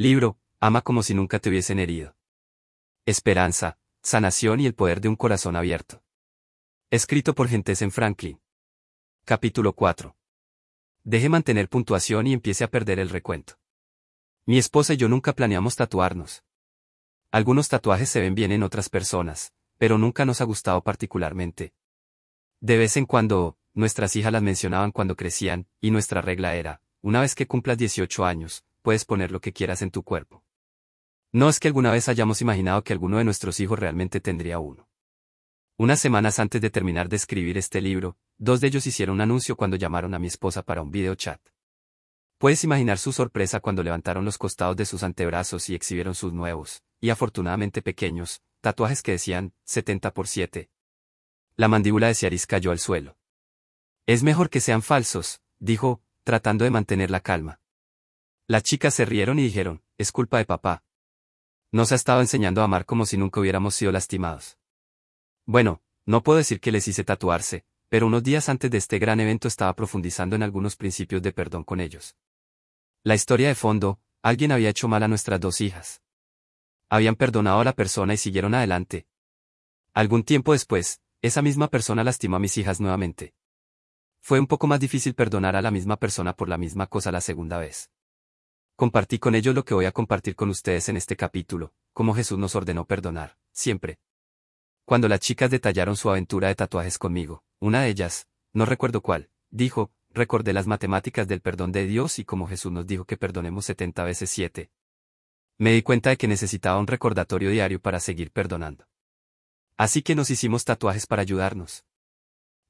Libro, ama como si nunca te hubiesen herido. Esperanza, sanación y el poder de un corazón abierto. Escrito por en Franklin. Capítulo 4. Deje mantener puntuación y empiece a perder el recuento. Mi esposa y yo nunca planeamos tatuarnos. Algunos tatuajes se ven bien en otras personas, pero nunca nos ha gustado particularmente. De vez en cuando, nuestras hijas las mencionaban cuando crecían, y nuestra regla era, una vez que cumplas 18 años, puedes poner lo que quieras en tu cuerpo. No es que alguna vez hayamos imaginado que alguno de nuestros hijos realmente tendría uno. Unas semanas antes de terminar de escribir este libro, dos de ellos hicieron un anuncio cuando llamaron a mi esposa para un video chat. Puedes imaginar su sorpresa cuando levantaron los costados de sus antebrazos y exhibieron sus nuevos, y afortunadamente pequeños, tatuajes que decían 70 por 7. La mandíbula de Ciaris cayó al suelo. Es mejor que sean falsos, dijo, tratando de mantener la calma. Las chicas se rieron y dijeron, es culpa de papá. Nos ha estado enseñando a amar como si nunca hubiéramos sido lastimados. Bueno, no puedo decir que les hice tatuarse, pero unos días antes de este gran evento estaba profundizando en algunos principios de perdón con ellos. La historia de fondo, alguien había hecho mal a nuestras dos hijas. Habían perdonado a la persona y siguieron adelante. Algún tiempo después, esa misma persona lastimó a mis hijas nuevamente. Fue un poco más difícil perdonar a la misma persona por la misma cosa la segunda vez. Compartí con ellos lo que voy a compartir con ustedes en este capítulo, como Jesús nos ordenó perdonar, siempre. Cuando las chicas detallaron su aventura de tatuajes conmigo, una de ellas, no recuerdo cuál, dijo, recordé las matemáticas del perdón de Dios y como Jesús nos dijo que perdonemos 70 veces 7. Me di cuenta de que necesitaba un recordatorio diario para seguir perdonando. Así que nos hicimos tatuajes para ayudarnos.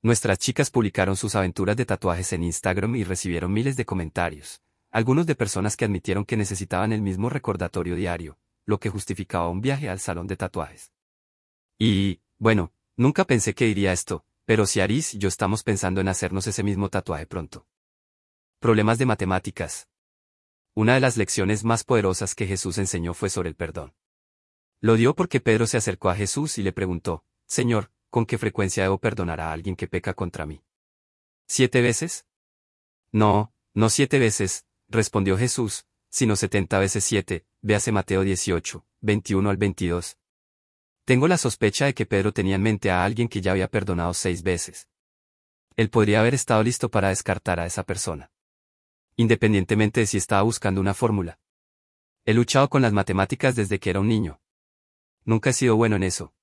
Nuestras chicas publicaron sus aventuras de tatuajes en Instagram y recibieron miles de comentarios, algunos de personas que admitieron que necesitaban el mismo recordatorio diario, lo que justificaba un viaje al salón de tatuajes. Y, bueno, nunca pensé que diría esto, pero si Aris y yo estamos pensando en hacernos ese mismo tatuaje pronto. Problemas de matemáticas. Una de las lecciones más poderosas que Jesús enseñó fue sobre el perdón. Lo dio porque Pedro se acercó a Jesús y le preguntó, Señor, ¿con qué frecuencia debo perdonar a alguien que peca contra mí? ¿Siete veces? No, no siete veces, respondió Jesús, sino setenta veces siete, véase Mateo 18, 21 al 22. Tengo la sospecha de que Pedro tenía en mente a alguien que ya había perdonado seis veces. Él podría haber estado listo para descartar a esa persona. Independientemente de si estaba buscando una fórmula. He luchado con las matemáticas desde que era un niño. Nunca he sido bueno en eso.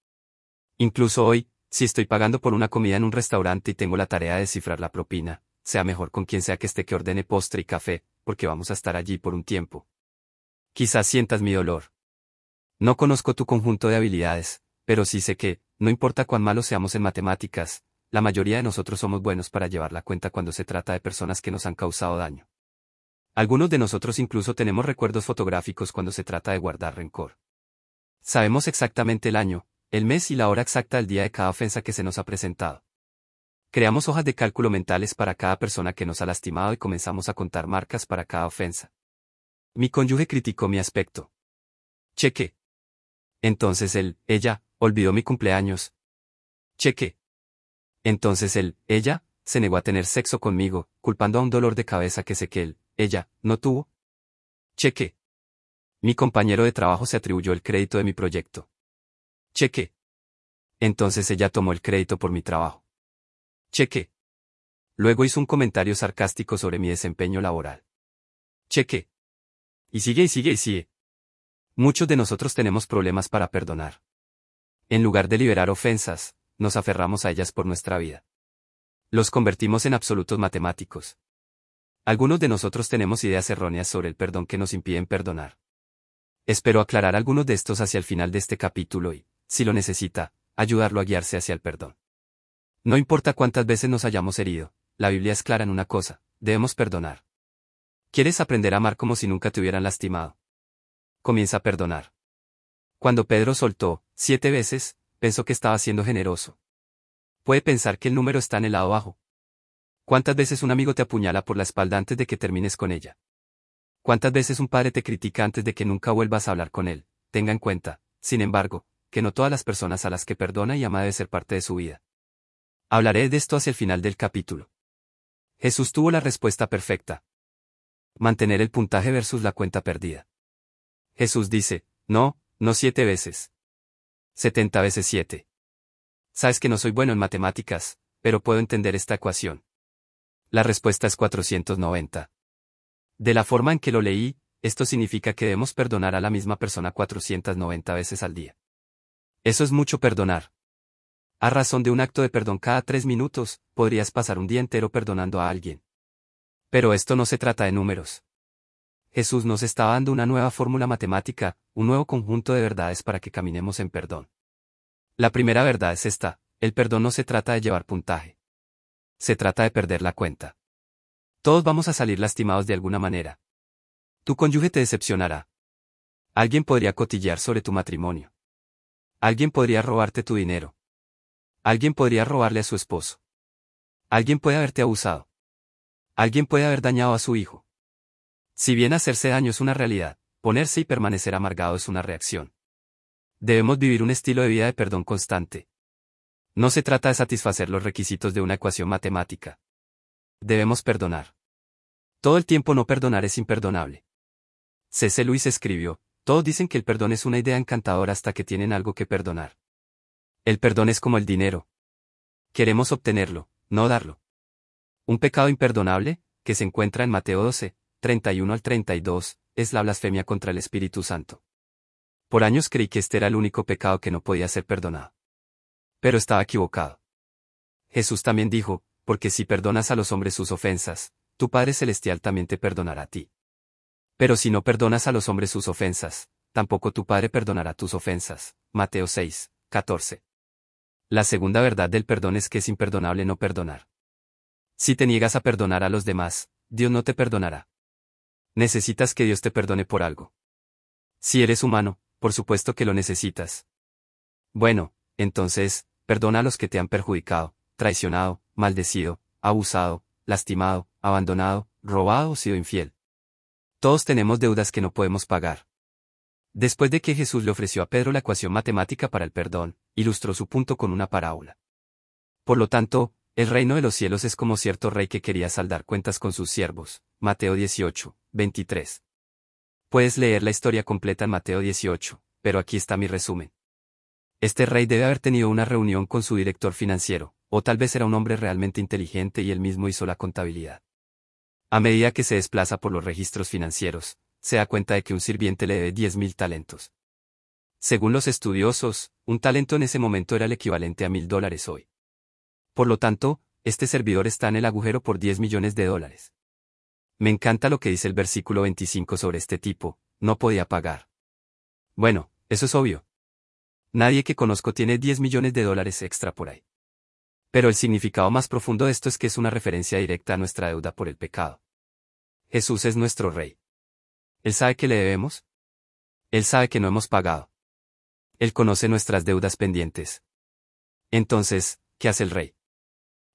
Incluso hoy, si estoy pagando por una comida en un restaurante y tengo la tarea de descifrar la propina, sea mejor con quien sea que esté que ordene postre y café, porque vamos a estar allí por un tiempo. Quizás sientas mi dolor. No conozco tu conjunto de habilidades, pero sí sé que, no importa cuán malos seamos en matemáticas, la mayoría de nosotros somos buenos para llevar la cuenta cuando se trata de personas que nos han causado daño. Algunos de nosotros incluso tenemos recuerdos fotográficos cuando se trata de guardar rencor. Sabemos exactamente el año, el mes y la hora exacta del día de cada ofensa que se nos ha presentado. Creamos hojas de cálculo mentales para cada persona que nos ha lastimado y comenzamos a contar marcas para cada ofensa. Mi cónyuge criticó mi aspecto. Cheque. Entonces él, ella, olvidó mi cumpleaños. Cheque. Entonces él, ella, se negó a tener sexo conmigo, culpando a un dolor de cabeza que sé que él, ella, no tuvo. Cheque. Mi compañero de trabajo se atribuyó el crédito de mi proyecto. Cheque. Entonces ella tomó el crédito por mi trabajo. Cheque. Luego hizo un comentario sarcástico sobre mi desempeño laboral. Cheque. Y sigue y sigue y sigue. Muchos de nosotros tenemos problemas para perdonar. En lugar de liberar ofensas, nos aferramos a ellas por nuestra vida. Los convertimos en absolutos matemáticos. Algunos de nosotros tenemos ideas erróneas sobre el perdón que nos impiden perdonar. Espero aclarar algunos de estos hacia el final de este capítulo y, si lo necesita, ayudarlo a guiarse hacia el perdón. No importa cuántas veces nos hayamos herido, la Biblia es clara en una cosa, debemos perdonar. ¿Quieres aprender a amar como si nunca te hubieran lastimado? Comienza a perdonar. Cuando Pedro soltó, siete veces, pensó que estaba siendo generoso. Puede pensar que el número está en el lado bajo. ¿Cuántas veces un amigo te apuñala por la espalda antes de que termines con ella? ¿Cuántas veces un padre te critica antes de que nunca vuelvas a hablar con él? Tenga en cuenta, sin embargo, que no todas las personas a las que perdona y ama debe ser parte de su vida. Hablaré de esto hacia el final del capítulo. Jesús tuvo la respuesta perfecta. Mantener el puntaje versus la cuenta perdida. Jesús dice, no, no siete veces. Setenta veces siete. Sabes que no soy bueno en matemáticas, pero puedo entender esta ecuación. La respuesta es 490. De la forma en que lo leí, esto significa que debemos perdonar a la misma persona 490 veces al día. Eso es mucho perdonar. A razón de un acto de perdón cada tres minutos, podrías pasar un día entero perdonando a alguien. Pero esto no se trata de números. Jesús nos está dando una nueva fórmula matemática, un nuevo conjunto de verdades para que caminemos en perdón. La primera verdad es esta, el perdón no se trata de llevar puntaje. Se trata de perder la cuenta. Todos vamos a salir lastimados de alguna manera. Tu cónyuge te decepcionará. Alguien podría cotillear sobre tu matrimonio. Alguien podría robarte tu dinero. Alguien podría robarle a su esposo. Alguien puede haberte abusado. Alguien puede haber dañado a su hijo. Si bien hacerse daño es una realidad, ponerse y permanecer amargado es una reacción. Debemos vivir un estilo de vida de perdón constante. No se trata de satisfacer los requisitos de una ecuación matemática. Debemos perdonar. Todo el tiempo no perdonar es imperdonable. C.C. Luis escribió, todos dicen que el perdón es una idea encantadora hasta que tienen algo que perdonar. El perdón es como el dinero. Queremos obtenerlo, no darlo. Un pecado imperdonable, que se encuentra en Mateo 12, 31 al 32, es la blasfemia contra el Espíritu Santo. Por años creí que este era el único pecado que no podía ser perdonado. Pero estaba equivocado. Jesús también dijo, porque si perdonas a los hombres sus ofensas, tu Padre Celestial también te perdonará a ti. Pero si no perdonas a los hombres sus ofensas, tampoco tu Padre perdonará tus ofensas. Mateo 6, 14. La segunda verdad del perdón es que es imperdonable no perdonar. Si te niegas a perdonar a los demás, Dios no te perdonará. Necesitas que Dios te perdone por algo. Si eres humano, por supuesto que lo necesitas. Bueno, entonces, perdona a los que te han perjudicado, traicionado, maldecido, abusado, lastimado, abandonado, robado o sido infiel. Todos tenemos deudas que no podemos pagar. Después de que Jesús le ofreció a Pedro la ecuación matemática para el perdón, ilustró su punto con una parábola. Por lo tanto, el reino de los cielos es como cierto rey que quería saldar cuentas con sus siervos. Mateo 18, 23. Puedes leer la historia completa en Mateo 18, pero aquí está mi resumen. Este rey debe haber tenido una reunión con su director financiero, o tal vez era un hombre realmente inteligente y él mismo hizo la contabilidad. A medida que se desplaza por los registros financieros, se da cuenta de que un sirviente le debe 10.000 talentos. Según los estudiosos, un talento en ese momento era el equivalente a mil dólares hoy. Por lo tanto, este servidor está en el agujero por 10 millones de dólares. Me encanta lo que dice el versículo 25 sobre este tipo, no podía pagar. Bueno, eso es obvio. Nadie que conozco tiene 10 millones de dólares extra por ahí. Pero el significado más profundo de esto es que es una referencia directa a nuestra deuda por el pecado. Jesús es nuestro Rey. Él sabe que le debemos. Él sabe que no hemos pagado. Él conoce nuestras deudas pendientes. Entonces, ¿qué hace el rey?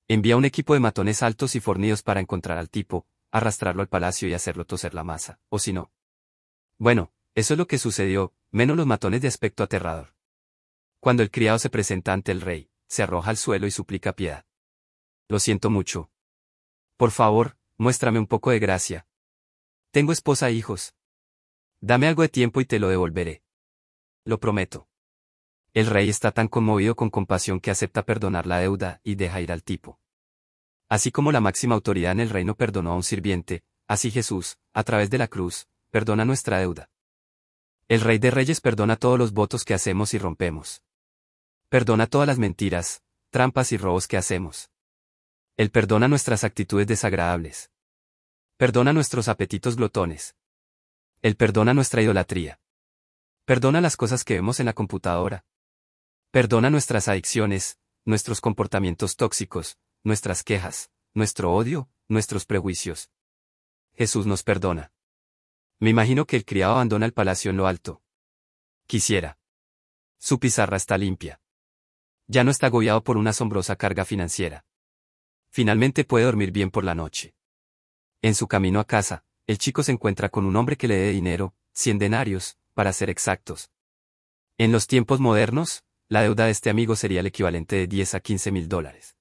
Envía un equipo de matones altos y fornidos para encontrar al tipo, arrastrarlo al palacio y hacerlo toser la masa, o si no. Bueno, eso es lo que sucedió, menos los matones de aspecto aterrador. Cuando el criado se presenta ante el rey, se arroja al suelo y suplica piedad. Lo siento mucho. Por favor, muéstrame un poco de gracia. Tengo esposa e hijos. Dame algo de tiempo y te lo devolveré. Lo prometo. El rey está tan conmovido con compasión que acepta perdonar la deuda y deja ir al tipo. Así como la máxima autoridad en el reino perdonó a un sirviente, así Jesús, a través de la cruz, perdona nuestra deuda. El rey de reyes perdona todos los votos que hacemos y rompemos. Perdona todas las mentiras, trampas y robos que hacemos. Él perdona nuestras actitudes desagradables. Perdona nuestros apetitos glotones. Él perdona nuestra idolatría. Perdona las cosas que vemos en la computadora. Perdona nuestras adicciones, nuestros comportamientos tóxicos, nuestras quejas, nuestro odio, nuestros prejuicios. Jesús nos perdona. Me imagino que el criado abandona el palacio en lo alto. Quisiera. Su pizarra está limpia. Ya no está agobiado por una asombrosa carga financiera. Finalmente puede dormir bien por la noche. En su camino a casa, el chico se encuentra con un hombre que le dé dinero, cien denarios, para ser exactos. En los tiempos modernos, la deuda de este amigo sería el equivalente de 10 a 15 mil dólares.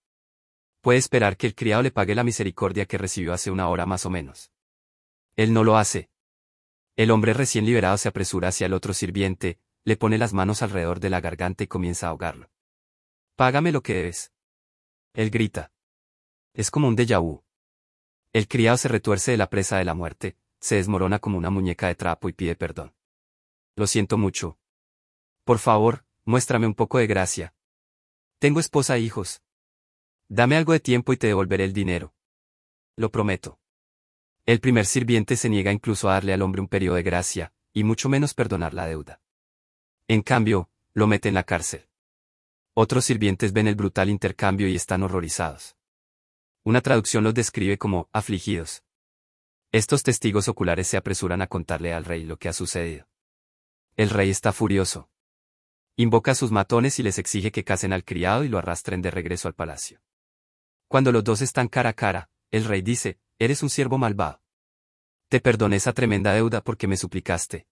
Puede esperar que el criado le pague la misericordia que recibió hace una hora más o menos. Él no lo hace. El hombre recién liberado se apresura hacia el otro sirviente, le pone las manos alrededor de la garganta y comienza a ahogarlo. Págame lo que debes. Él grita. Es como un déjà vu. El criado se retuerce de la presa de la muerte, se desmorona como una muñeca de trapo y pide perdón. Lo siento mucho. Por favor, muéstrame un poco de gracia. Tengo esposa e hijos. Dame algo de tiempo y te devolveré el dinero. Lo prometo. El primer sirviente se niega incluso a darle al hombre un periodo de gracia, y mucho menos perdonar la deuda. En cambio, lo mete en la cárcel. Otros sirvientes ven el brutal intercambio y están horrorizados. Una traducción los describe como afligidos. Estos testigos oculares se apresuran a contarle al rey lo que ha sucedido. El rey está furioso. Invoca a sus matones y les exige que casen al criado y lo arrastren de regreso al palacio. Cuando los dos están cara a cara, el rey dice, Eres un siervo malvado. Te perdoné esa tremenda deuda porque me suplicaste.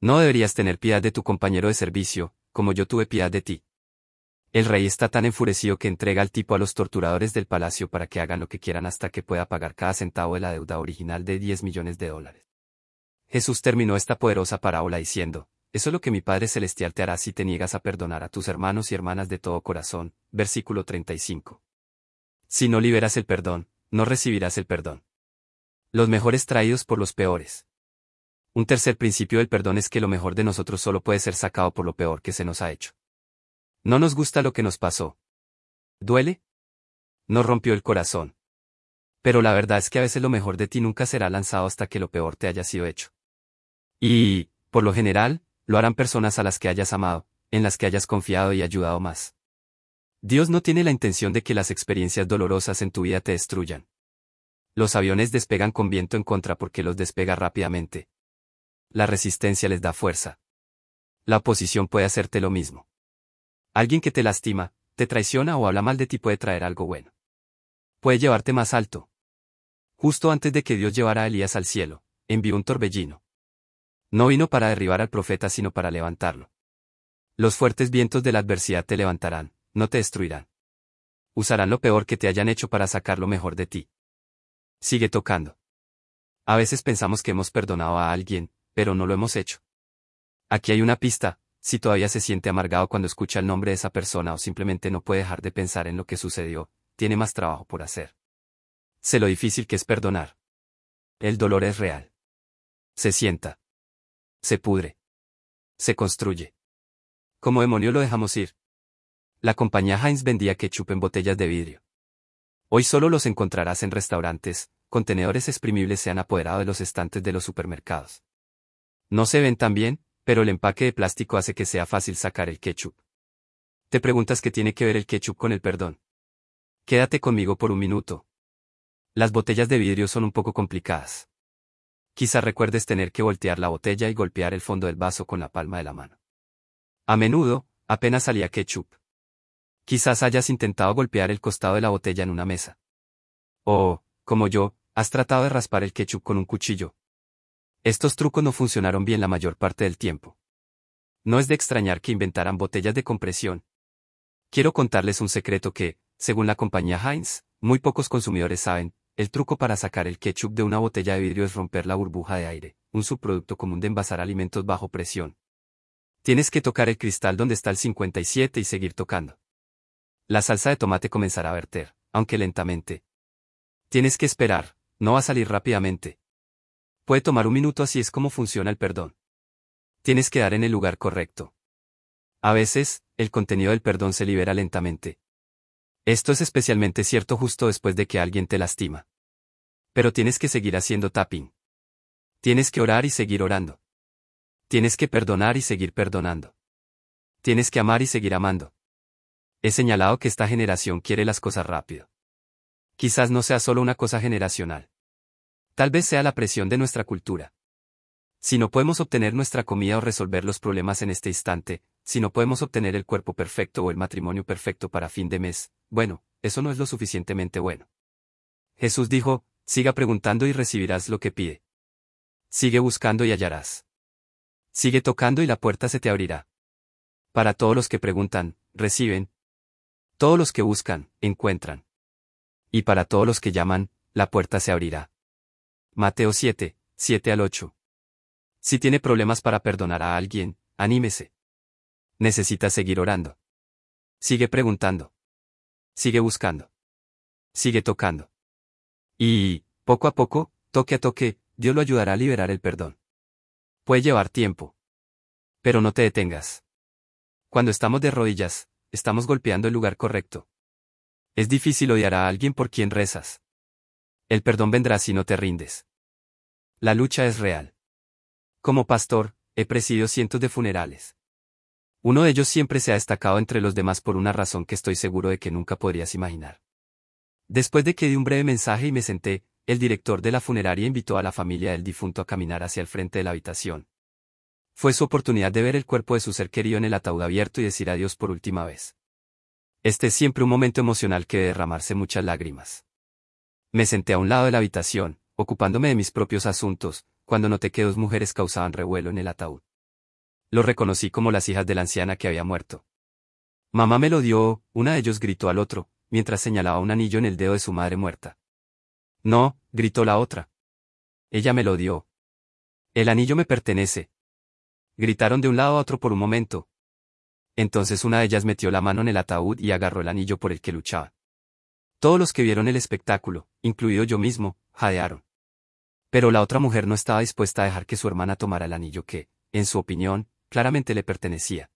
No deberías tener piedad de tu compañero de servicio, como yo tuve piedad de ti. El rey está tan enfurecido que entrega al tipo a los torturadores del palacio para que hagan lo que quieran hasta que pueda pagar cada centavo de la deuda original de 10 millones de dólares. Jesús terminó esta poderosa parábola diciendo, Eso es lo que mi Padre Celestial te hará si te niegas a perdonar a tus hermanos y hermanas de todo corazón. Versículo 35. Si no liberas el perdón, no recibirás el perdón. Los mejores traídos por los peores. Un tercer principio del perdón es que lo mejor de nosotros solo puede ser sacado por lo peor que se nos ha hecho. No nos gusta lo que nos pasó. ¿Duele? Nos rompió el corazón. Pero la verdad es que a veces lo mejor de ti nunca será lanzado hasta que lo peor te haya sido hecho. Y, por lo general, lo harán personas a las que hayas amado, en las que hayas confiado y ayudado más. Dios no tiene la intención de que las experiencias dolorosas en tu vida te destruyan. Los aviones despegan con viento en contra porque los despega rápidamente. La resistencia les da fuerza. La oposición puede hacerte lo mismo. Alguien que te lastima, te traiciona o habla mal de ti puede traer algo bueno. Puede llevarte más alto. Justo antes de que Dios llevara a Elías al cielo, envió un torbellino. No vino para derribar al profeta sino para levantarlo. Los fuertes vientos de la adversidad te levantarán, no te destruirán. Usarán lo peor que te hayan hecho para sacar lo mejor de ti. Sigue tocando. A veces pensamos que hemos perdonado a alguien, pero no lo hemos hecho. Aquí hay una pista, si todavía se siente amargado cuando escucha el nombre de esa persona o simplemente no puede dejar de pensar en lo que sucedió, tiene más trabajo por hacer. Sé lo difícil que es perdonar. El dolor es real. Se sienta. Se pudre. Se construye. Como demonio lo dejamos ir. La compañía Heinz vendía ketchup en botellas de vidrio. Hoy solo los encontrarás en restaurantes, contenedores exprimibles se han apoderado de los estantes de los supermercados. No se ven tan bien, pero el empaque de plástico hace que sea fácil sacar el ketchup. Te preguntas qué tiene que ver el ketchup con el perdón. Quédate conmigo por un minuto. Las botellas de vidrio son un poco complicadas. Quizá recuerdes tener que voltear la botella y golpear el fondo del vaso con la palma de la mano. A menudo, apenas salía ketchup. Quizás hayas intentado golpear el costado de la botella en una mesa. O, como yo, has tratado de raspar el ketchup con un cuchillo. Estos trucos no funcionaron bien la mayor parte del tiempo. No es de extrañar que inventaran botellas de compresión. Quiero contarles un secreto que, según la compañía Heinz, muy pocos consumidores saben, el truco para sacar el ketchup de una botella de vidrio es romper la burbuja de aire, un subproducto común de envasar alimentos bajo presión. Tienes que tocar el cristal donde está el 57 y seguir tocando. La salsa de tomate comenzará a verter, aunque lentamente. Tienes que esperar, no va a salir rápidamente. Puede tomar un minuto así es como funciona el perdón. Tienes que dar en el lugar correcto. A veces, el contenido del perdón se libera lentamente. Esto es especialmente cierto justo después de que alguien te lastima. Pero tienes que seguir haciendo tapping. Tienes que orar y seguir orando. Tienes que perdonar y seguir perdonando. Tienes que amar y seguir amando. He señalado que esta generación quiere las cosas rápido. Quizás no sea solo una cosa generacional. Tal vez sea la presión de nuestra cultura. Si no podemos obtener nuestra comida o resolver los problemas en este instante, si no podemos obtener el cuerpo perfecto o el matrimonio perfecto para fin de mes, bueno, eso no es lo suficientemente bueno. Jesús dijo, siga preguntando y recibirás lo que pide. Sigue buscando y hallarás. Sigue tocando y la puerta se te abrirá. Para todos los que preguntan, reciben, todos los que buscan, encuentran. Y para todos los que llaman, la puerta se abrirá. Mateo 7, 7 al 8. Si tiene problemas para perdonar a alguien, anímese. Necesita seguir orando. Sigue preguntando. Sigue buscando. Sigue tocando. Y, poco a poco, toque a toque, Dios lo ayudará a liberar el perdón. Puede llevar tiempo. Pero no te detengas. Cuando estamos de rodillas, estamos golpeando el lugar correcto. Es difícil odiar a alguien por quien rezas. El perdón vendrá si no te rindes. La lucha es real. Como pastor, he presidido cientos de funerales. Uno de ellos siempre se ha destacado entre los demás por una razón que estoy seguro de que nunca podrías imaginar. Después de que di un breve mensaje y me senté, el director de la funeraria invitó a la familia del difunto a caminar hacia el frente de la habitación. Fue su oportunidad de ver el cuerpo de su ser querido en el ataúd abierto y decir adiós por última vez. Este es siempre un momento emocional que debe derramarse muchas lágrimas. Me senté a un lado de la habitación, ocupándome de mis propios asuntos, cuando noté que dos mujeres causaban revuelo en el ataúd. Lo reconocí como las hijas de la anciana que había muerto. Mamá me lo dio, una de ellos gritó al otro, mientras señalaba un anillo en el dedo de su madre muerta. No, gritó la otra. Ella me lo dio. El anillo me pertenece. Gritaron de un lado a otro por un momento. Entonces una de ellas metió la mano en el ataúd y agarró el anillo por el que luchaba. Todos los que vieron el espectáculo, incluido yo mismo, jadearon. Pero la otra mujer no estaba dispuesta a dejar que su hermana tomara el anillo que, en su opinión, claramente le pertenecía.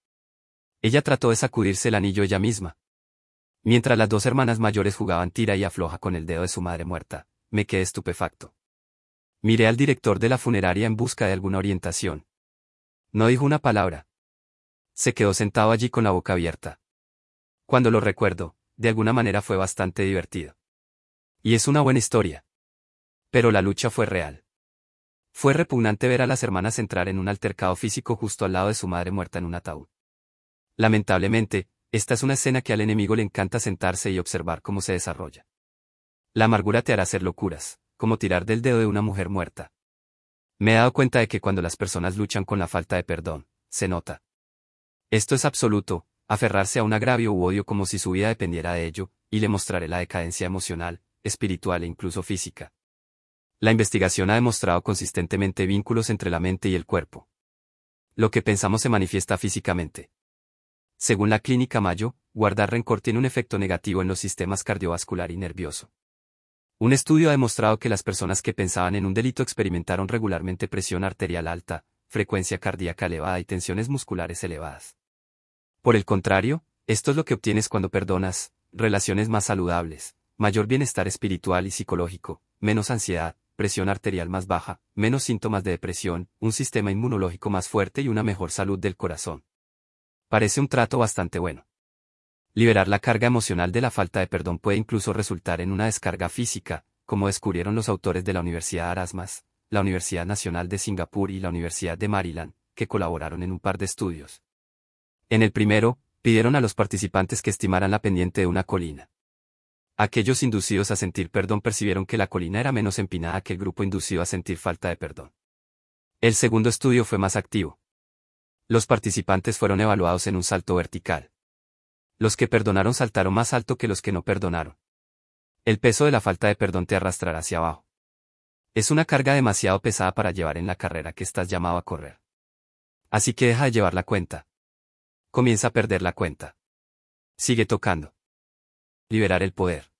Ella trató de sacudirse el anillo ella misma. Mientras las dos hermanas mayores jugaban tira y afloja con el dedo de su madre muerta, me quedé estupefacto. Miré al director de la funeraria en busca de alguna orientación. No dijo una palabra. Se quedó sentado allí con la boca abierta. Cuando lo recuerdo, de alguna manera fue bastante divertido. Y es una buena historia. Pero la lucha fue real. Fue repugnante ver a las hermanas entrar en un altercado físico justo al lado de su madre muerta en un ataúd. Lamentablemente, esta es una escena que al enemigo le encanta sentarse y observar cómo se desarrolla. La amargura te hará hacer locuras, como tirar del dedo de una mujer muerta. Me he dado cuenta de que cuando las personas luchan con la falta de perdón, se nota. Esto es absoluto, aferrarse a un agravio u odio como si su vida dependiera de ello, y le mostraré la decadencia emocional, espiritual e incluso física. La investigación ha demostrado consistentemente vínculos entre la mente y el cuerpo. Lo que pensamos se manifiesta físicamente. Según la clínica Mayo, guardar rencor tiene un efecto negativo en los sistemas cardiovascular y nervioso. Un estudio ha demostrado que las personas que pensaban en un delito experimentaron regularmente presión arterial alta, frecuencia cardíaca elevada y tensiones musculares elevadas. Por el contrario, esto es lo que obtienes cuando perdonas, relaciones más saludables, mayor bienestar espiritual y psicológico, menos ansiedad, presión arterial más baja, menos síntomas de depresión, un sistema inmunológico más fuerte y una mejor salud del corazón. Parece un trato bastante bueno. Liberar la carga emocional de la falta de perdón puede incluso resultar en una descarga física, como descubrieron los autores de la Universidad Arasmas, la Universidad Nacional de Singapur y la Universidad de Maryland, que colaboraron en un par de estudios. En el primero, pidieron a los participantes que estimaran la pendiente de una colina. Aquellos inducidos a sentir perdón percibieron que la colina era menos empinada que el grupo inducido a sentir falta de perdón. El segundo estudio fue más activo. Los participantes fueron evaluados en un salto vertical. Los que perdonaron saltaron más alto que los que no perdonaron. El peso de la falta de perdón te arrastrará hacia abajo. Es una carga demasiado pesada para llevar en la carrera que estás llamado a correr. Así que deja de llevar la cuenta. Comienza a perder la cuenta. Sigue tocando liberar el poder.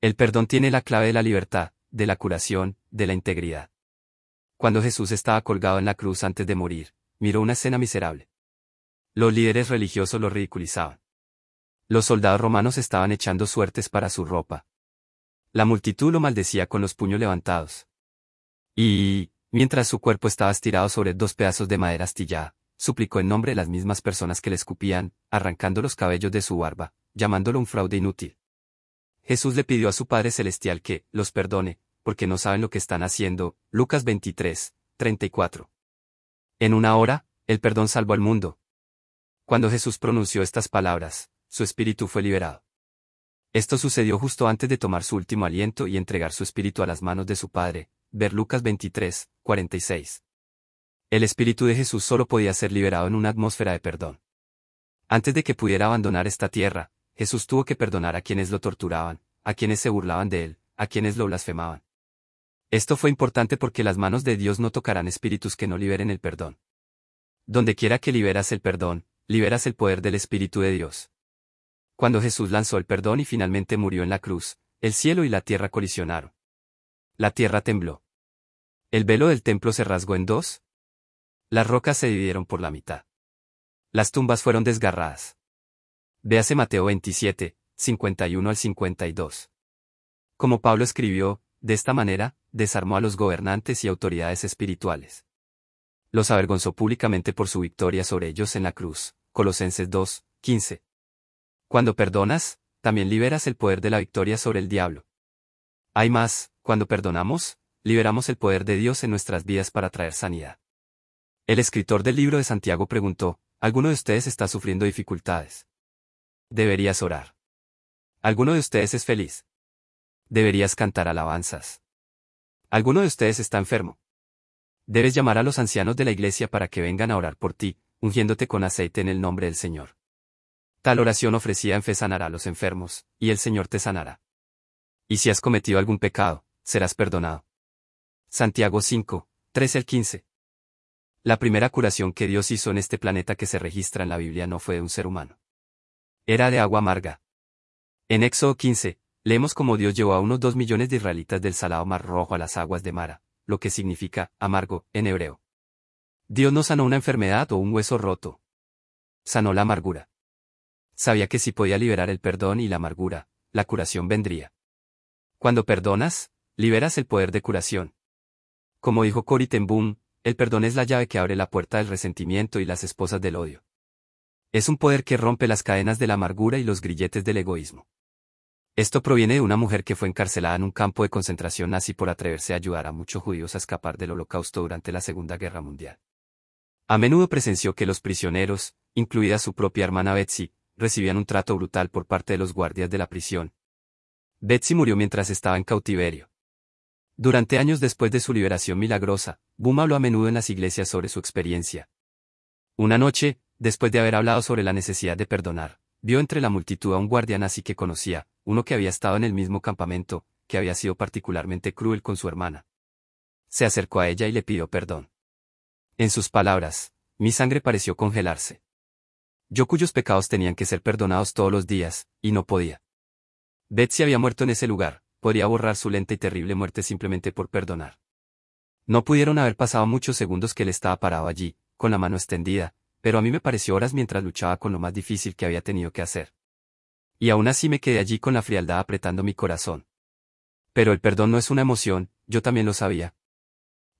El perdón tiene la clave de la libertad, de la curación, de la integridad. Cuando Jesús estaba colgado en la cruz antes de morir, miró una escena miserable. Los líderes religiosos lo ridiculizaban. Los soldados romanos estaban echando suertes para su ropa. La multitud lo maldecía con los puños levantados. Y, mientras su cuerpo estaba estirado sobre dos pedazos de madera astillada, suplicó en nombre de las mismas personas que le escupían, arrancando los cabellos de su barba, llamándolo un fraude inútil. Jesús le pidió a su Padre Celestial que los perdone, porque no saben lo que están haciendo. Lucas 23, 34. En una hora, el perdón salvó al mundo. Cuando Jesús pronunció estas palabras, su espíritu fue liberado. Esto sucedió justo antes de tomar su último aliento y entregar su espíritu a las manos de su Padre, ver Lucas 23, 46. El espíritu de Jesús solo podía ser liberado en una atmósfera de perdón. Antes de que pudiera abandonar esta tierra, Jesús tuvo que perdonar a quienes lo torturaban, a quienes se burlaban de él, a quienes lo blasfemaban. Esto fue importante porque las manos de Dios no tocarán espíritus que no liberen el perdón. Donde quiera que liberas el perdón, liberas el poder del Espíritu de Dios. Cuando Jesús lanzó el perdón y finalmente murió en la cruz, el cielo y la tierra colisionaron. La tierra tembló. El velo del templo se rasgó en dos. Las rocas se dividieron por la mitad. Las tumbas fueron desgarradas. Véase Mateo 27, 51 al 52. Como Pablo escribió, de esta manera, desarmó a los gobernantes y autoridades espirituales. Los avergonzó públicamente por su victoria sobre ellos en la cruz. Colosenses 2, 15. Cuando perdonas, también liberas el poder de la victoria sobre el diablo. Hay más, cuando perdonamos, liberamos el poder de Dios en nuestras vidas para traer sanidad. El escritor del libro de Santiago preguntó, ¿alguno de ustedes está sufriendo dificultades? Deberías orar. ¿Alguno de ustedes es feliz? Deberías cantar alabanzas. ¿Alguno de ustedes está enfermo? Debes llamar a los ancianos de la iglesia para que vengan a orar por ti, ungiéndote con aceite en el nombre del Señor. Tal oración ofrecida en fe sanará a los enfermos, y el Señor te sanará. Y si has cometido algún pecado, serás perdonado. Santiago 5, 13 al 15. La primera curación que Dios hizo en este planeta que se registra en la Biblia no fue de un ser humano. Era de agua amarga. En Éxodo 15, leemos cómo Dios llevó a unos dos millones de israelitas del salado mar rojo a las aguas de Mara, lo que significa amargo en hebreo. Dios no sanó una enfermedad o un hueso roto. Sanó la amargura. Sabía que si podía liberar el perdón y la amargura, la curación vendría. Cuando perdonas, liberas el poder de curación. Como dijo Cory ten Boom, el perdón es la llave que abre la puerta del resentimiento y las esposas del odio. Es un poder que rompe las cadenas de la amargura y los grilletes del egoísmo. Esto proviene de una mujer que fue encarcelada en un campo de concentración nazi por atreverse a ayudar a muchos judíos a escapar del holocausto durante la Segunda Guerra Mundial. A menudo presenció que los prisioneros, incluida su propia hermana Betsy, recibían un trato brutal por parte de los guardias de la prisión. Betsy murió mientras estaba en cautiverio. Durante años después de su liberación milagrosa, Boom habló a menudo en las iglesias sobre su experiencia. Una noche, después de haber hablado sobre la necesidad de perdonar, vio entre la multitud a un guardia nazi que conocía, uno que había estado en el mismo campamento, que había sido particularmente cruel con su hermana. Se acercó a ella y le pidió perdón. En sus palabras, mi sangre pareció congelarse. Yo cuyos pecados tenían que ser perdonados todos los días, y no podía. Betsy había muerto en ese lugar, podría borrar su lenta y terrible muerte simplemente por perdonar. No pudieron haber pasado muchos segundos que él estaba parado allí, con la mano extendida, pero a mí me pareció horas mientras luchaba con lo más difícil que había tenido que hacer. Y aún así me quedé allí con la frialdad apretando mi corazón. Pero el perdón no es una emoción, yo también lo sabía.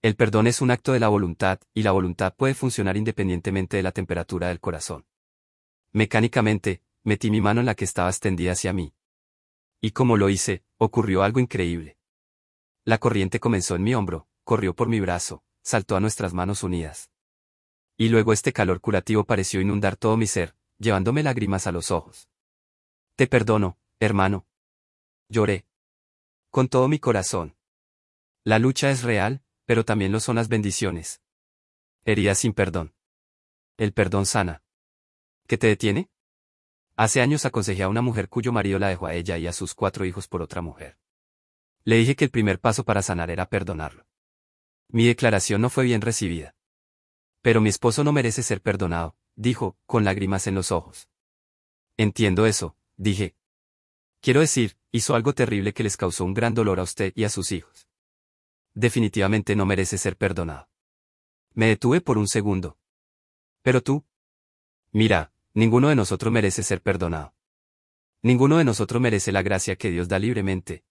El perdón es un acto de la voluntad, y la voluntad puede funcionar independientemente de la temperatura del corazón. Mecánicamente, metí mi mano en la que estaba extendida hacia mí. Y como lo hice, ocurrió algo increíble. La corriente comenzó en mi hombro, corrió por mi brazo, saltó a nuestras manos unidas. Y luego este calor curativo pareció inundar todo mi ser, llevándome lágrimas a los ojos. Te perdono, hermano. Lloré. Con todo mi corazón. La lucha es real, pero también lo son las bendiciones. Heridas sin perdón. El perdón sana. ¿Qué te detiene? Hace años aconsejé a una mujer cuyo marido la dejó a ella y a sus cuatro hijos por otra mujer. Le dije que el primer paso para sanar era perdonarlo. Mi declaración no fue bien recibida. Pero mi esposo no merece ser perdonado, dijo, con lágrimas en los ojos. Entiendo eso, dije. Quiero decir, hizo algo terrible que les causó un gran dolor a usted y a sus hijos. Definitivamente no merece ser perdonado. Me detuve por un segundo. Pero tú. Mira, Ninguno de nosotros merece ser perdonado. Ninguno de nosotros merece la gracia que Dios da libremente.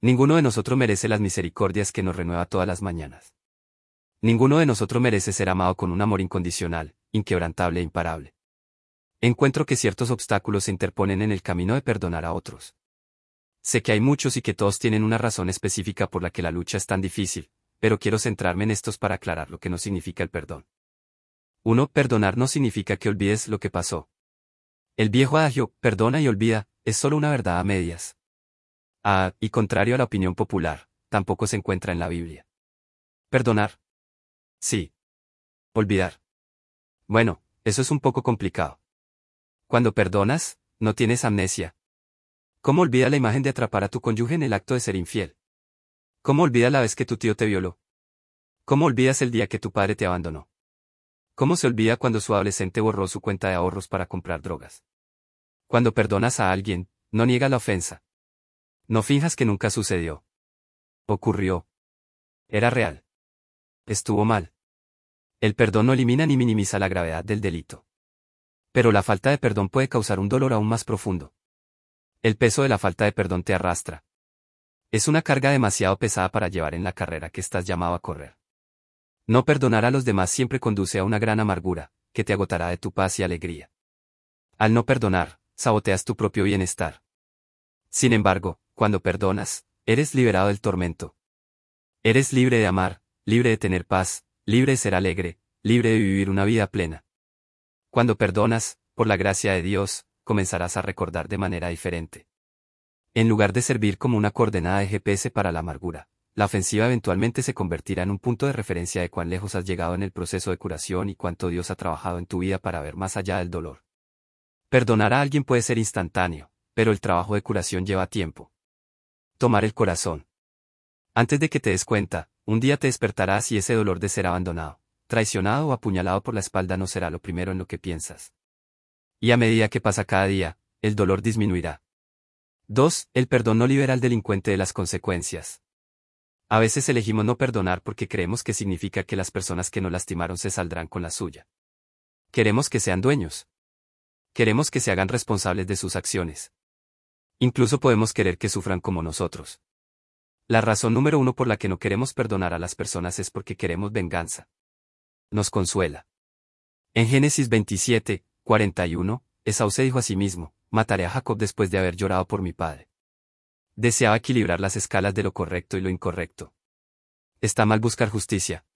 Ninguno de nosotros merece las misericordias que nos renueva todas las mañanas. Ninguno de nosotros merece ser amado con un amor incondicional, inquebrantable e imparable. Encuentro que ciertos obstáculos se interponen en el camino de perdonar a otros. Sé que hay muchos y que todos tienen una razón específica por la que la lucha es tan difícil, pero quiero centrarme en estos para aclarar lo que no significa el perdón. Uno, perdonar no significa que olvides lo que pasó. El viejo adagio, perdona y olvida, es solo una verdad a medias. Ah, y contrario a la opinión popular, tampoco se encuentra en la Biblia. Perdonar. Sí. Olvidar. Bueno, eso es un poco complicado. Cuando perdonas, no tienes amnesia. ¿Cómo olvida la imagen de atrapar a tu cónyuge en el acto de ser infiel? ¿Cómo olvidas la vez que tu tío te violó? ¿Cómo olvidas el día que tu padre te abandonó? ¿Cómo se olvida cuando su adolescente borró su cuenta de ahorros para comprar drogas? Cuando perdonas a alguien, no niega la ofensa. No finjas que nunca sucedió. Ocurrió. Era real. Estuvo mal. El perdón no elimina ni minimiza la gravedad del delito. Pero la falta de perdón puede causar un dolor aún más profundo. El peso de la falta de perdón te arrastra. Es una carga demasiado pesada para llevar en la carrera que estás llamado a correr. No perdonar a los demás siempre conduce a una gran amargura, que te agotará de tu paz y alegría. Al no perdonar, saboteas tu propio bienestar. Sin embargo, cuando perdonas, eres liberado del tormento. Eres libre de amar, libre de tener paz, libre de ser alegre, libre de vivir una vida plena. Cuando perdonas, por la gracia de Dios, comenzarás a recordar de manera diferente. En lugar de servir como una coordenada de GPS para la amargura, la ofensiva eventualmente se convertirá en un punto de referencia de cuán lejos has llegado en el proceso de curación y cuánto Dios ha trabajado en tu vida para ver más allá del dolor. Perdonar a alguien puede ser instantáneo, pero el trabajo de curación lleva tiempo. Tomar el corazón. Antes de que te des cuenta, un día te despertarás y ese dolor de ser abandonado, traicionado o apuñalado por la espalda no será lo primero en lo que piensas. Y a medida que pasa cada día, el dolor disminuirá. 2. El perdón no libera al delincuente de las consecuencias. A veces elegimos no perdonar porque creemos que significa que las personas que nos lastimaron se saldrán con la suya. Queremos que sean dueños. Queremos que se hagan responsables de sus acciones. Incluso podemos querer que sufran como nosotros. La razón número uno por la que no queremos perdonar a las personas es porque queremos venganza. Nos consuela. En Génesis 27, 41, Esaú se dijo a sí mismo, mataré a Jacob después de haber llorado por mi padre. Deseaba equilibrar las escalas de lo correcto y lo incorrecto. Está mal buscar justicia.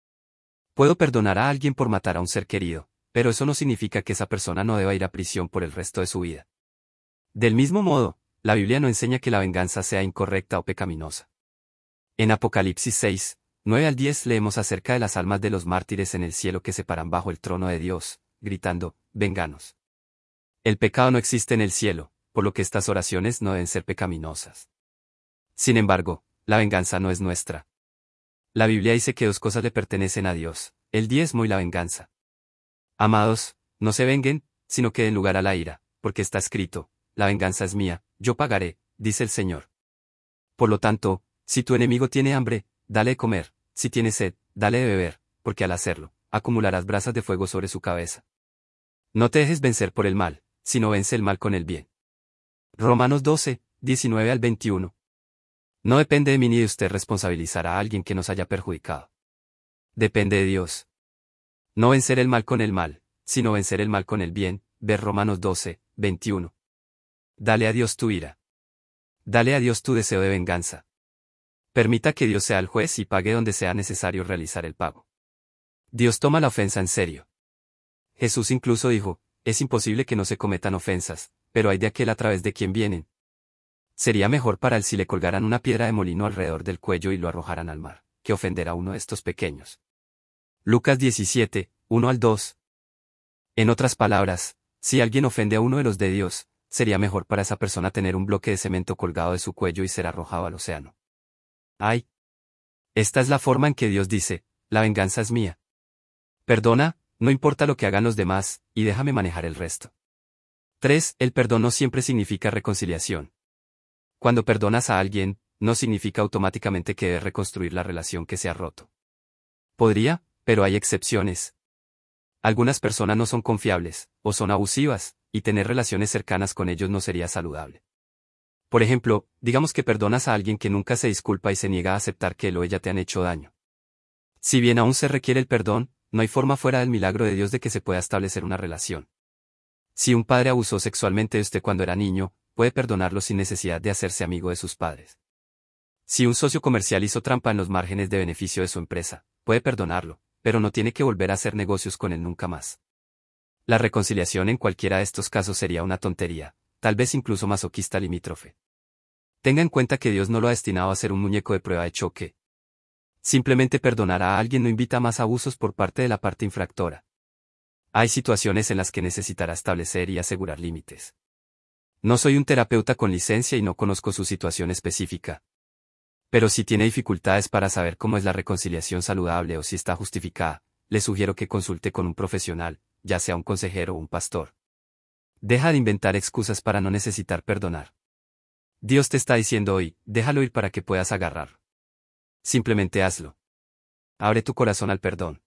Puedo perdonar a alguien por matar a un ser querido, pero eso no significa que esa persona no deba ir a prisión por el resto de su vida. Del mismo modo, la Biblia no enseña que la venganza sea incorrecta o pecaminosa. En Apocalipsis 6, 9 al 10 leemos acerca de las almas de los mártires en el cielo que se paran bajo el trono de Dios, gritando, venganos. El pecado no existe en el cielo, por lo que estas oraciones no deben ser pecaminosas. Sin embargo, la venganza no es nuestra. La Biblia dice que dos cosas le pertenecen a Dios, el diezmo y la venganza. Amados, no se venguen, sino que den lugar a la ira, porque está escrito, la venganza es mía, yo pagaré, dice el Señor. Por lo tanto, si tu enemigo tiene hambre, dale de comer, si tiene sed, dale de beber, porque al hacerlo, acumularás brasas de fuego sobre su cabeza. No te dejes vencer por el mal, sino vence el mal con el bien. Romanos 12, 19 al 21. No depende de mí ni de usted responsabilizar a alguien que nos haya perjudicado. Depende de Dios. No vencer el mal con el mal, sino vencer el mal con el bien, ver Romanos 12, 21. Dale a Dios tu ira. Dale a Dios tu deseo de venganza. Permita que Dios sea el juez y pague donde sea necesario realizar el pago. Dios toma la ofensa en serio. Jesús incluso dijo, es imposible que no se cometan ofensas, pero hay de aquel a través de quien vienen. Sería mejor para él si le colgaran una piedra de molino alrededor del cuello y lo arrojaran al mar, que ofender a uno de estos pequeños. Lucas 17, 1 al 2. En otras palabras, si alguien ofende a uno de los de Dios, sería mejor para esa persona tener un bloque de cemento colgado de su cuello y ser arrojado al océano. ¡Ay! Esta es la forma en que Dios dice, la venganza es mía. Perdona, no importa lo que hagan los demás, y déjame manejar el resto. 3. El perdón no siempre significa reconciliación. Cuando perdonas a alguien, no significa automáticamente que debes reconstruir la relación que se ha roto. Podría, pero hay excepciones. Algunas personas no son confiables, o son abusivas, y tener relaciones cercanas con ellos no sería saludable. Por ejemplo, digamos que perdonas a alguien que nunca se disculpa y se niega a aceptar que él o ella te han hecho daño. Si bien aún se requiere el perdón, no hay forma fuera del milagro de Dios de que se pueda establecer una relación. Si un padre abusó sexualmente de usted cuando era niño, puede perdonarlo sin necesidad de hacerse amigo de sus padres. Si un socio comercial hizo trampa en los márgenes de beneficio de su empresa, puede perdonarlo, pero no tiene que volver a hacer negocios con él nunca más. La reconciliación en cualquiera de estos casos sería una tontería, tal vez incluso masoquista limítrofe. Tenga en cuenta que Dios no lo ha destinado a ser un muñeco de prueba de choque. Simplemente perdonar a alguien no invita más abusos por parte de la parte infractora. Hay situaciones en las que necesitará establecer y asegurar límites. No soy un terapeuta con licencia y no conozco su situación específica. Pero si tiene dificultades para saber cómo es la reconciliación saludable o si está justificada, le sugiero que consulte con un profesional, ya sea un consejero o un pastor. Deja de inventar excusas para no necesitar perdonar. Dios te está diciendo hoy, déjalo ir para que puedas agarrar. Simplemente hazlo. Abre tu corazón al perdón.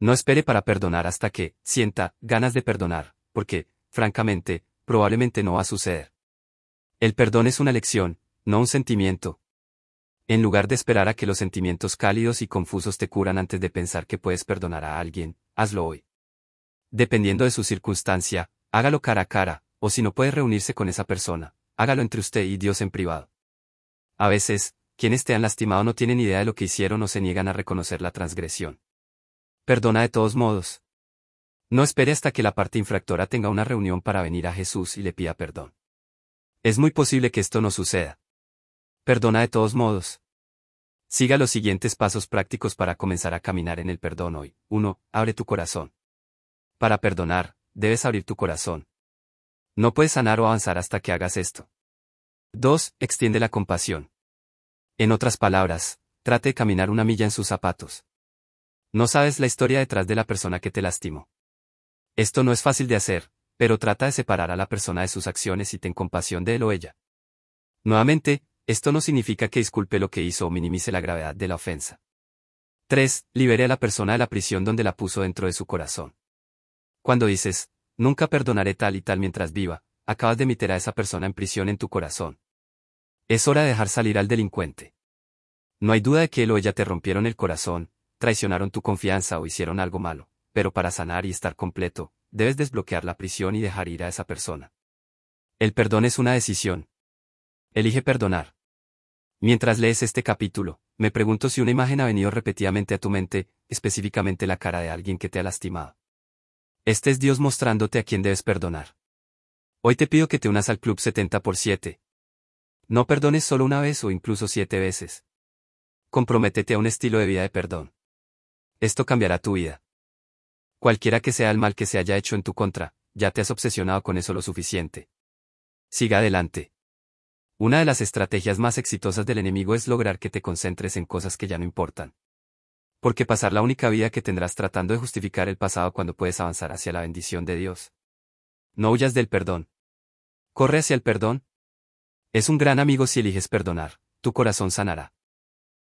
No espere para perdonar hasta que sienta ganas de perdonar, porque, francamente, probablemente no va a suceder. El perdón es una lección, no un sentimiento. En lugar de esperar a que los sentimientos cálidos y confusos te curan antes de pensar que puedes perdonar a alguien, hazlo hoy. Dependiendo de su circunstancia, hágalo cara a cara, o si no puede reunirse con esa persona, hágalo entre usted y Dios en privado. A veces, quienes te han lastimado no tienen idea de lo que hicieron o se niegan a reconocer la transgresión. Perdona de todos modos. No espere hasta que la parte infractora tenga una reunión para venir a Jesús y le pida perdón. Es muy posible que esto no suceda. Perdona de todos modos. Siga los siguientes pasos prácticos para comenzar a caminar en el perdón hoy. 1. Abre tu corazón. Para perdonar, debes abrir tu corazón. No puedes sanar o avanzar hasta que hagas esto. 2. Extiende la compasión. En otras palabras, trate de caminar una milla en sus zapatos. No sabes la historia detrás de la persona que te lastimó. Esto no es fácil de hacer, pero trata de separar a la persona de sus acciones y ten compasión de él o ella. Nuevamente, esto no significa que disculpe lo que hizo o minimice la gravedad de la ofensa. 3. Libere a la persona de la prisión donde la puso dentro de su corazón. Cuando dices, nunca perdonaré tal y tal mientras viva, acabas de meter a esa persona en prisión en tu corazón. Es hora de dejar salir al delincuente. No hay duda de que él o ella te rompieron el corazón, traicionaron tu confianza o hicieron algo malo, pero para sanar y estar completo, debes desbloquear la prisión y dejar ir a esa persona. El perdón es una decisión. Elige perdonar. Mientras lees este capítulo, me pregunto si una imagen ha venido repetidamente a tu mente, específicamente la cara de alguien que te ha lastimado. Este es Dios mostrándote a quién debes perdonar. Hoy te pido que te unas al Club 70 por 7. No perdones solo una vez o incluso siete veces. Comprométete a un estilo de vida de perdón. Esto cambiará tu vida. Cualquiera que sea el mal que se haya hecho en tu contra, ya te has obsesionado con eso lo suficiente. Siga adelante. Una de las estrategias más exitosas del enemigo es lograr que te concentres en cosas que ya no importan. Porque pasar la única vida que tendrás tratando de justificar el pasado cuando puedes avanzar hacia la bendición de Dios. No huyas del perdón. Corre hacia el perdón. Es un gran amigo si eliges perdonar, tu corazón sanará.